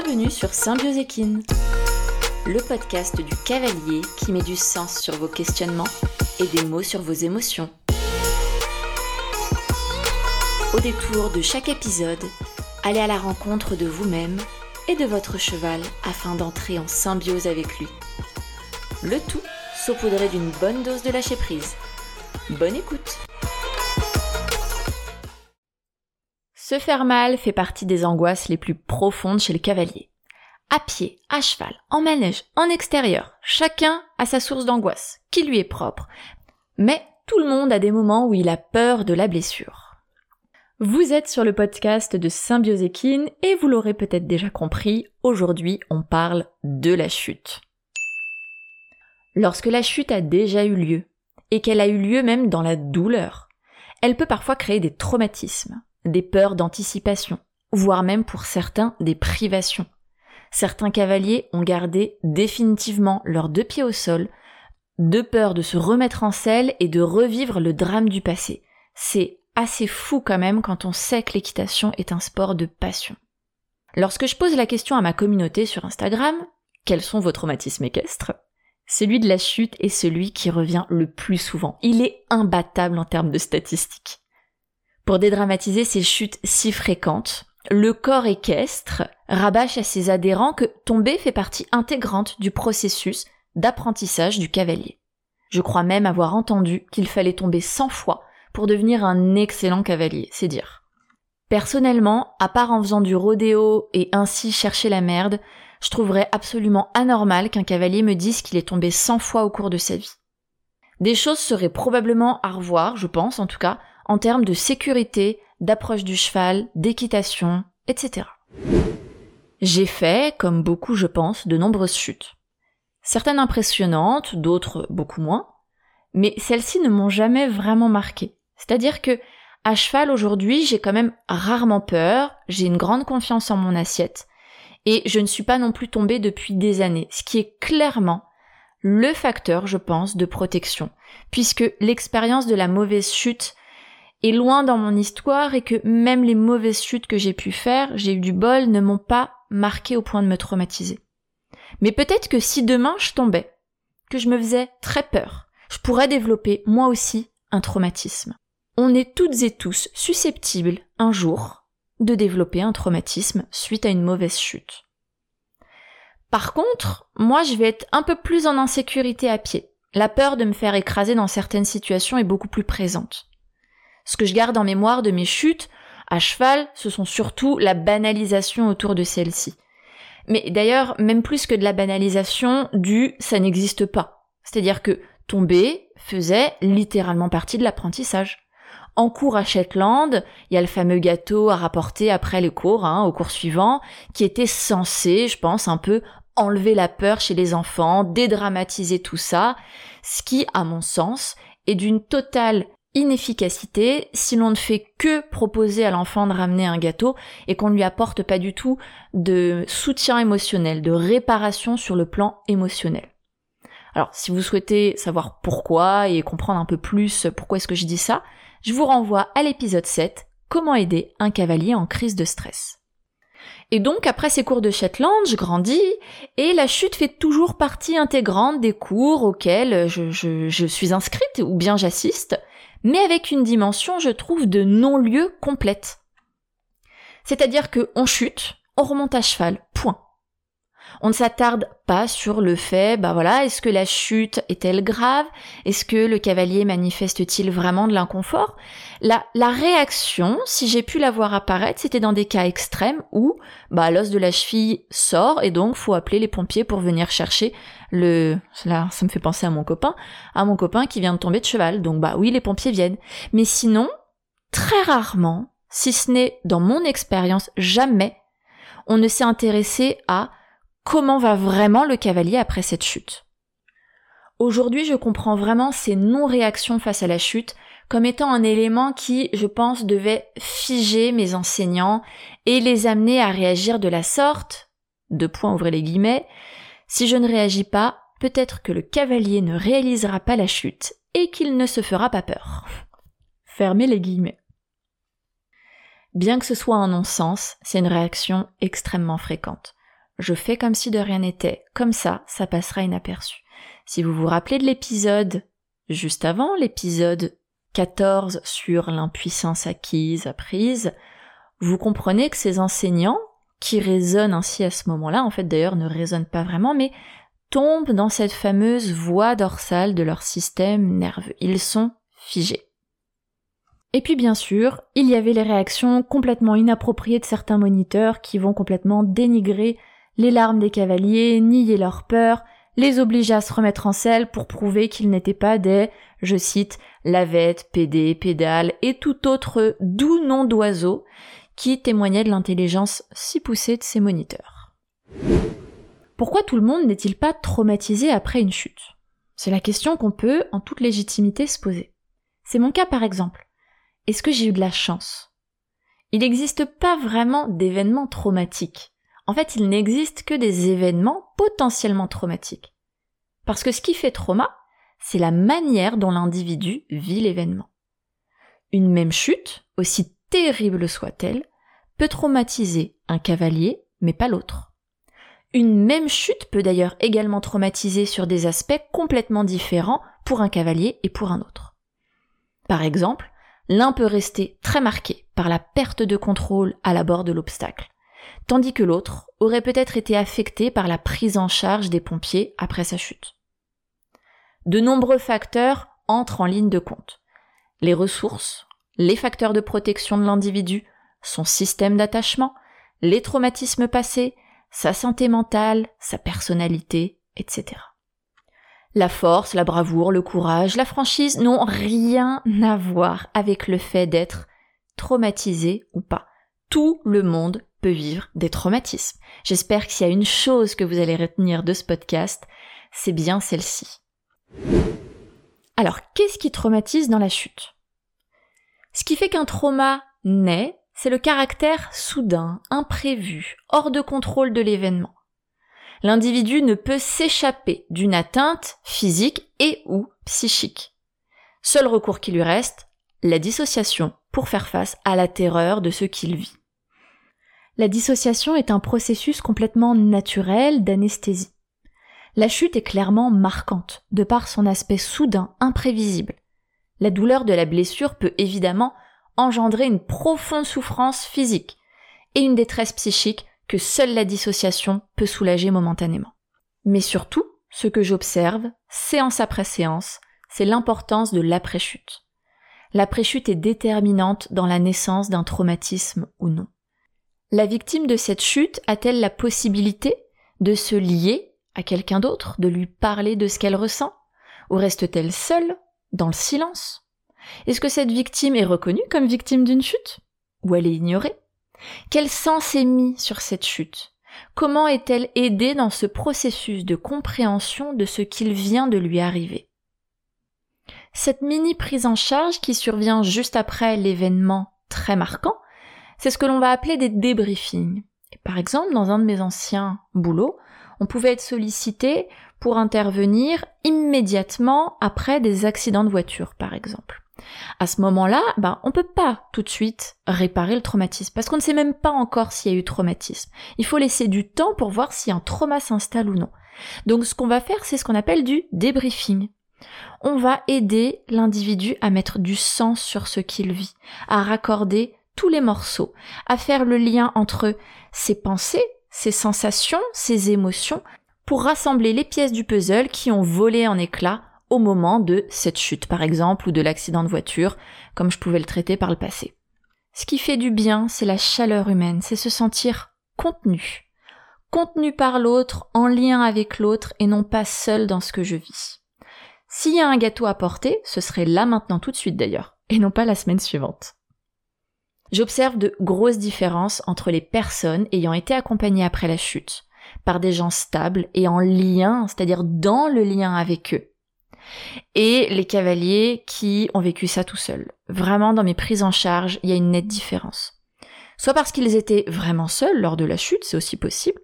Bienvenue sur Symbioséquine, le podcast du cavalier qui met du sens sur vos questionnements et des mots sur vos émotions. Au détour de chaque épisode, allez à la rencontre de vous-même et de votre cheval afin d'entrer en symbiose avec lui. Le tout saupoudré d'une bonne dose de lâcher prise. Bonne écoute Se faire mal fait partie des angoisses les plus profondes chez le cavalier. À pied, à cheval, en manège, en extérieur, chacun a sa source d'angoisse, qui lui est propre. Mais tout le monde a des moments où il a peur de la blessure. Vous êtes sur le podcast de Symbioséquine et vous l'aurez peut-être déjà compris, aujourd'hui on parle de la chute. Lorsque la chute a déjà eu lieu, et qu'elle a eu lieu même dans la douleur, elle peut parfois créer des traumatismes des peurs d'anticipation, voire même pour certains des privations. Certains cavaliers ont gardé définitivement leurs deux pieds au sol, de peur de se remettre en selle et de revivre le drame du passé. C'est assez fou quand même quand on sait que l'équitation est un sport de passion. Lorsque je pose la question à ma communauté sur Instagram, quels sont vos traumatismes équestres? Celui de la chute est celui qui revient le plus souvent. Il est imbattable en termes de statistiques. Pour dédramatiser ces chutes si fréquentes, le corps équestre rabâche à ses adhérents que tomber fait partie intégrante du processus d'apprentissage du cavalier. Je crois même avoir entendu qu'il fallait tomber 100 fois pour devenir un excellent cavalier, c'est dire. Personnellement, à part en faisant du rodéo et ainsi chercher la merde, je trouverais absolument anormal qu'un cavalier me dise qu'il est tombé 100 fois au cours de sa vie. Des choses seraient probablement à revoir, je pense en tout cas, en termes de sécurité, d'approche du cheval, d'équitation, etc. J'ai fait, comme beaucoup je pense, de nombreuses chutes. Certaines impressionnantes, d'autres beaucoup moins, mais celles-ci ne m'ont jamais vraiment marqué. C'est-à-dire que à cheval aujourd'hui, j'ai quand même rarement peur, j'ai une grande confiance en mon assiette, et je ne suis pas non plus tombée depuis des années, ce qui est clairement le facteur, je pense, de protection, puisque l'expérience de la mauvaise chute est loin dans mon histoire et que même les mauvaises chutes que j'ai pu faire, j'ai eu du bol, ne m'ont pas marqué au point de me traumatiser. Mais peut-être que si demain je tombais, que je me faisais très peur, je pourrais développer moi aussi un traumatisme. On est toutes et tous susceptibles, un jour, de développer un traumatisme suite à une mauvaise chute. Par contre, moi je vais être un peu plus en insécurité à pied. La peur de me faire écraser dans certaines situations est beaucoup plus présente. Ce que je garde en mémoire de mes chutes à cheval, ce sont surtout la banalisation autour de celle-ci. Mais d'ailleurs, même plus que de la banalisation du ça n'existe pas. C'est-à-dire que tomber faisait littéralement partie de l'apprentissage. En cours à Shetland, il y a le fameux gâteau à rapporter après les cours, hein, au cours suivant, qui était censé, je pense, un peu enlever la peur chez les enfants, dédramatiser tout ça, ce qui, à mon sens, est d'une totale inefficacité si l'on ne fait que proposer à l'enfant de ramener un gâteau et qu'on ne lui apporte pas du tout de soutien émotionnel, de réparation sur le plan émotionnel. Alors, si vous souhaitez savoir pourquoi et comprendre un peu plus pourquoi est-ce que je dis ça, je vous renvoie à l'épisode 7, Comment aider un cavalier en crise de stress. Et donc, après ces cours de Shetland, je grandis, et la chute fait toujours partie intégrante des cours auxquels je, je suis inscrite ou bien j'assiste, mais avec une dimension, je trouve, de non-lieu complète. C'est-à-dire que on chute, on remonte à cheval. On ne s'attarde pas sur le fait, bah voilà, est-ce que la chute est-elle grave? Est-ce que le cavalier manifeste-t-il vraiment de l'inconfort? La, la réaction, si j'ai pu la voir apparaître, c'était dans des cas extrêmes où bah, l'os de la cheville sort et donc faut appeler les pompiers pour venir chercher le... Là, ça me fait penser à mon copain, à mon copain qui vient de tomber de cheval. Donc bah oui, les pompiers viennent. Mais sinon, très rarement, si ce n'est dans mon expérience, jamais, on ne s'est intéressé à comment va vraiment le cavalier après cette chute. Aujourd'hui, je comprends vraiment ces non-réactions face à la chute comme étant un élément qui, je pense, devait figer mes enseignants et les amener à réagir de la sorte, de point ouvrir les guillemets, si je ne réagis pas, peut-être que le cavalier ne réalisera pas la chute et qu'il ne se fera pas peur. Fermez les guillemets. Bien que ce soit un non-sens, c'est une réaction extrêmement fréquente. Je fais comme si de rien n'était. Comme ça, ça passera inaperçu. Si vous vous rappelez de l'épisode juste avant, l'épisode 14 sur l'impuissance acquise, apprise, vous comprenez que ces enseignants, qui résonnent ainsi à ce moment-là, en fait d'ailleurs ne résonnent pas vraiment, mais tombent dans cette fameuse voie dorsale de leur système nerveux. Ils sont figés. Et puis bien sûr, il y avait les réactions complètement inappropriées de certains moniteurs qui vont complètement dénigrer les larmes des cavaliers, nier leur peur, les obliger à se remettre en selle pour prouver qu'ils n'étaient pas des, je cite, lavettes, pédés, pédales et tout autre doux nom d'oiseau qui témoignait de l'intelligence si poussée de ces moniteurs. Pourquoi tout le monde n'est-il pas traumatisé après une chute? C'est la question qu'on peut, en toute légitimité, se poser. C'est mon cas par exemple. Est-ce que j'ai eu de la chance? Il n'existe pas vraiment d'événements traumatiques. En fait, il n'existe que des événements potentiellement traumatiques. Parce que ce qui fait trauma, c'est la manière dont l'individu vit l'événement. Une même chute, aussi terrible soit-elle, peut traumatiser un cavalier, mais pas l'autre. Une même chute peut d'ailleurs également traumatiser sur des aspects complètement différents pour un cavalier et pour un autre. Par exemple, l'un peut rester très marqué par la perte de contrôle à la bord de l'obstacle, tandis que l'autre aurait peut-être été affecté par la prise en charge des pompiers après sa chute. De nombreux facteurs entrent en ligne de compte. Les ressources, les facteurs de protection de l'individu, son système d'attachement, les traumatismes passés, sa santé mentale, sa personnalité, etc. La force, la bravoure, le courage, la franchise n'ont rien à voir avec le fait d'être traumatisé ou pas. Tout le monde peut vivre des traumatismes. J'espère que s'il y a une chose que vous allez retenir de ce podcast, c'est bien celle-ci. Alors, qu'est-ce qui traumatise dans la chute? Ce qui fait qu'un trauma naît, c'est le caractère soudain, imprévu, hors de contrôle de l'événement l'individu ne peut s'échapper d'une atteinte physique et ou psychique. Seul recours qui lui reste, la dissociation pour faire face à la terreur de ce qu'il vit. La dissociation est un processus complètement naturel d'anesthésie. La chute est clairement marquante, de par son aspect soudain, imprévisible. La douleur de la blessure peut évidemment engendrer une profonde souffrance physique et une détresse psychique que seule la dissociation peut soulager momentanément. Mais surtout, ce que j'observe, séance après séance, c'est l'importance de l'après-chute. L'après-chute est déterminante dans la naissance d'un traumatisme ou non. La victime de cette chute a-t-elle la possibilité de se lier à quelqu'un d'autre, de lui parler de ce qu'elle ressent Ou reste-t-elle seule, dans le silence? Est-ce que cette victime est reconnue comme victime d'une chute? Ou elle est ignorée? Quel sens est mis sur cette chute? Comment est-elle aidée dans ce processus de compréhension de ce qu'il vient de lui arriver? Cette mini prise en charge qui survient juste après l'événement très marquant, c'est ce que l'on va appeler des débriefings. par exemple, dans un de mes anciens boulots, on pouvait être sollicité pour intervenir immédiatement après des accidents de voiture, par exemple. À ce moment-là, ben, on peut pas tout de suite réparer le traumatisme parce qu'on ne sait même pas encore s'il y a eu traumatisme. Il faut laisser du temps pour voir si un trauma s'installe ou non. Donc ce qu'on va faire, c'est ce qu'on appelle du débriefing. On va aider l'individu à mettre du sens sur ce qu'il vit, à raccorder tous les morceaux, à faire le lien entre ses pensées, ses sensations, ses émotions, pour rassembler les pièces du puzzle qui ont volé en éclats au moment de cette chute, par exemple, ou de l'accident de voiture, comme je pouvais le traiter par le passé. Ce qui fait du bien, c'est la chaleur humaine, c'est se sentir contenu. Contenu par l'autre, en lien avec l'autre, et non pas seul dans ce que je vis. S'il y a un gâteau à porter, ce serait là maintenant tout de suite d'ailleurs, et non pas la semaine suivante. J'observe de grosses différences entre les personnes ayant été accompagnées après la chute, par des gens stables et en lien, c'est-à-dire dans le lien avec eux, et les cavaliers qui ont vécu ça tout seuls. Vraiment, dans mes prises en charge, il y a une nette différence. Soit parce qu'ils étaient vraiment seuls lors de la chute, c'est aussi possible,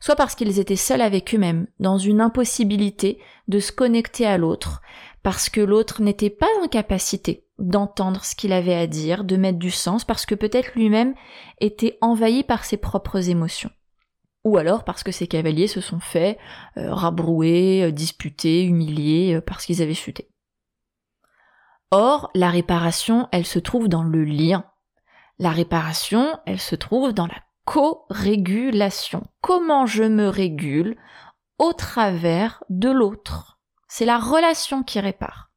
soit parce qu'ils étaient seuls avec eux-mêmes, dans une impossibilité de se connecter à l'autre, parce que l'autre n'était pas en capacité d'entendre ce qu'il avait à dire, de mettre du sens, parce que peut-être lui-même était envahi par ses propres émotions. ou alors parce que ces cavaliers se sont fait euh, rabrouer, euh, disputer, humilier euh, parce qu'ils avaient chuté. Or, la réparation, elle se trouve dans le lien. La réparation, elle se trouve dans la co-régulation. Comment je me régule au travers de l'autre? C'est la relation qui répare.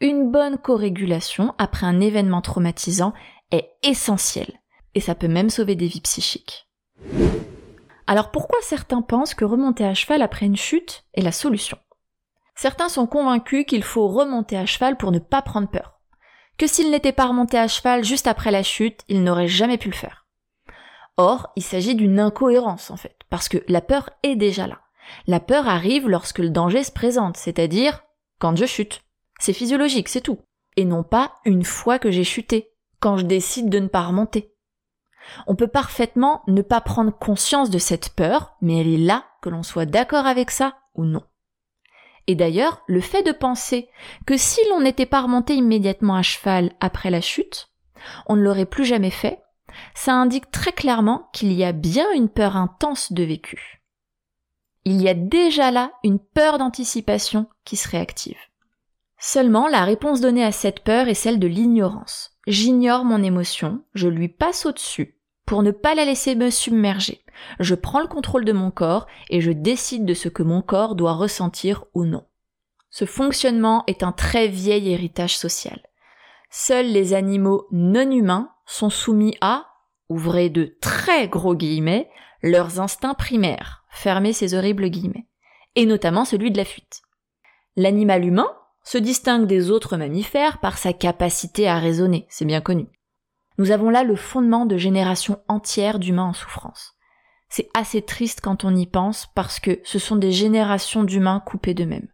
Une bonne co-régulation après un événement traumatisant est essentielle et ça peut même sauver des vies psychiques. Alors pourquoi certains pensent que remonter à cheval après une chute est la solution? Certains sont convaincus qu'il faut remonter à cheval pour ne pas prendre peur. Que s'ils n'étaient pas remontés à cheval juste après la chute, ils n'auraient jamais pu le faire. Or, il s'agit d'une incohérence en fait, parce que la peur est déjà là. La peur arrive lorsque le danger se présente, c'est-à-dire quand je chute. C'est physiologique, c'est tout. Et non pas une fois que j'ai chuté, quand je décide de ne pas remonter. On peut parfaitement ne pas prendre conscience de cette peur, mais elle est là, que l'on soit d'accord avec ça ou non. Et d'ailleurs, le fait de penser que si l'on n'était pas remonté immédiatement à cheval après la chute, on ne l'aurait plus jamais fait, ça indique très clairement qu'il y a bien une peur intense de vécu. Il y a déjà là une peur d'anticipation qui se réactive. Seulement, la réponse donnée à cette peur est celle de l'ignorance. J'ignore mon émotion, je lui passe au-dessus, pour ne pas la laisser me submerger. Je prends le contrôle de mon corps et je décide de ce que mon corps doit ressentir ou non. Ce fonctionnement est un très vieil héritage social. Seuls les animaux non humains sont soumis à, ouvrez de très gros guillemets, leurs instincts primaires, fermez ces horribles guillemets, et notamment celui de la fuite. L'animal humain se distingue des autres mammifères par sa capacité à raisonner, c'est bien connu. Nous avons là le fondement de générations entières d'humains en souffrance. C'est assez triste quand on y pense parce que ce sont des générations d'humains coupés d'eux-mêmes.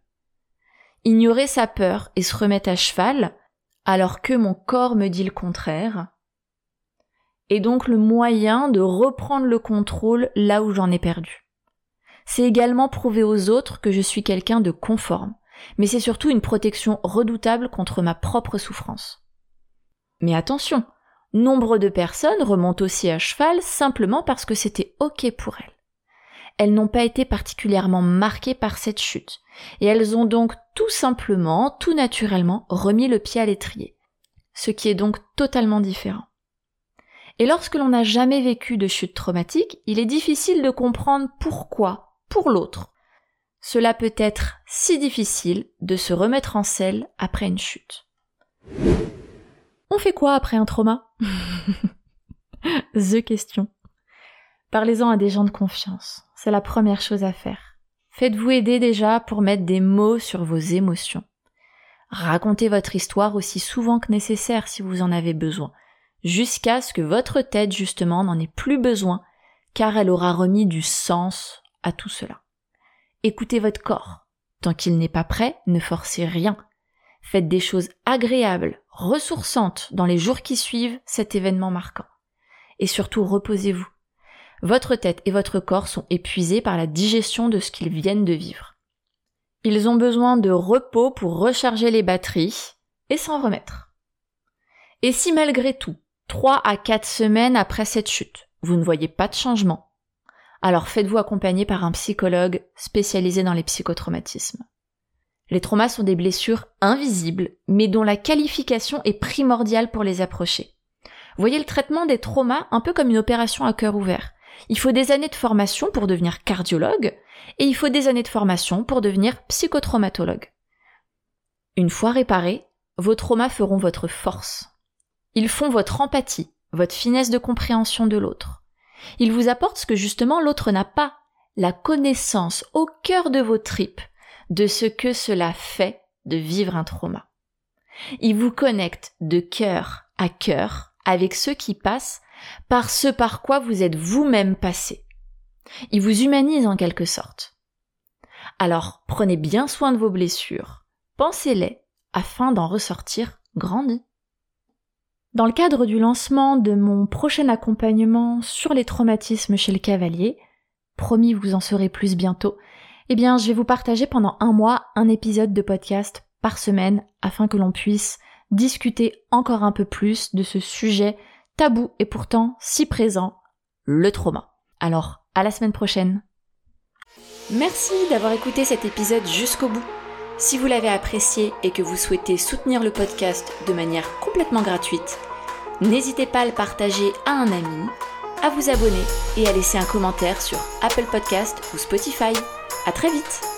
Ignorer sa peur et se remettre à cheval, alors que mon corps me dit le contraire, est donc le moyen de reprendre le contrôle là où j'en ai perdu. C'est également prouver aux autres que je suis quelqu'un de conforme, mais c'est surtout une protection redoutable contre ma propre souffrance. Mais attention, Nombre de personnes remontent aussi à cheval simplement parce que c'était ok pour elles. Elles n'ont pas été particulièrement marquées par cette chute, et elles ont donc tout simplement, tout naturellement, remis le pied à l'étrier. Ce qui est donc totalement différent. Et lorsque l'on n'a jamais vécu de chute traumatique, il est difficile de comprendre pourquoi, pour l'autre, cela peut être si difficile de se remettre en selle après une chute. On fait quoi après un trauma? The question. Parlez-en à des gens de confiance. C'est la première chose à faire. Faites-vous aider déjà pour mettre des mots sur vos émotions. Racontez votre histoire aussi souvent que nécessaire si vous en avez besoin, jusqu'à ce que votre tête justement n'en ait plus besoin, car elle aura remis du sens à tout cela. Écoutez votre corps. Tant qu'il n'est pas prêt, ne forcez rien. Faites des choses agréables, ressourçantes dans les jours qui suivent cet événement marquant. Et surtout, reposez-vous. Votre tête et votre corps sont épuisés par la digestion de ce qu'ils viennent de vivre. Ils ont besoin de repos pour recharger les batteries et s'en remettre. Et si malgré tout, trois à quatre semaines après cette chute, vous ne voyez pas de changement, alors faites-vous accompagner par un psychologue spécialisé dans les psychotraumatismes. Les traumas sont des blessures invisibles, mais dont la qualification est primordiale pour les approcher. Voyez le traitement des traumas un peu comme une opération à cœur ouvert. Il faut des années de formation pour devenir cardiologue, et il faut des années de formation pour devenir psychotraumatologue. Une fois réparés, vos traumas feront votre force. Ils font votre empathie, votre finesse de compréhension de l'autre. Ils vous apportent ce que justement l'autre n'a pas, la connaissance au cœur de vos tripes de ce que cela fait de vivre un trauma. Il vous connecte de cœur à cœur avec ceux qui passent par ce par quoi vous êtes vous-même passé. Il vous humanise en quelque sorte. Alors prenez bien soin de vos blessures, pensez-les afin d'en ressortir grandi. Dans le cadre du lancement de mon prochain accompagnement sur les traumatismes chez le cavalier, promis vous en saurez plus bientôt, eh bien, je vais vous partager pendant un mois un épisode de podcast par semaine afin que l'on puisse discuter encore un peu plus de ce sujet tabou et pourtant si présent, le trauma. Alors, à la semaine prochaine. Merci d'avoir écouté cet épisode jusqu'au bout. Si vous l'avez apprécié et que vous souhaitez soutenir le podcast de manière complètement gratuite, n'hésitez pas à le partager à un ami, à vous abonner et à laisser un commentaire sur Apple Podcast ou Spotify. À très vite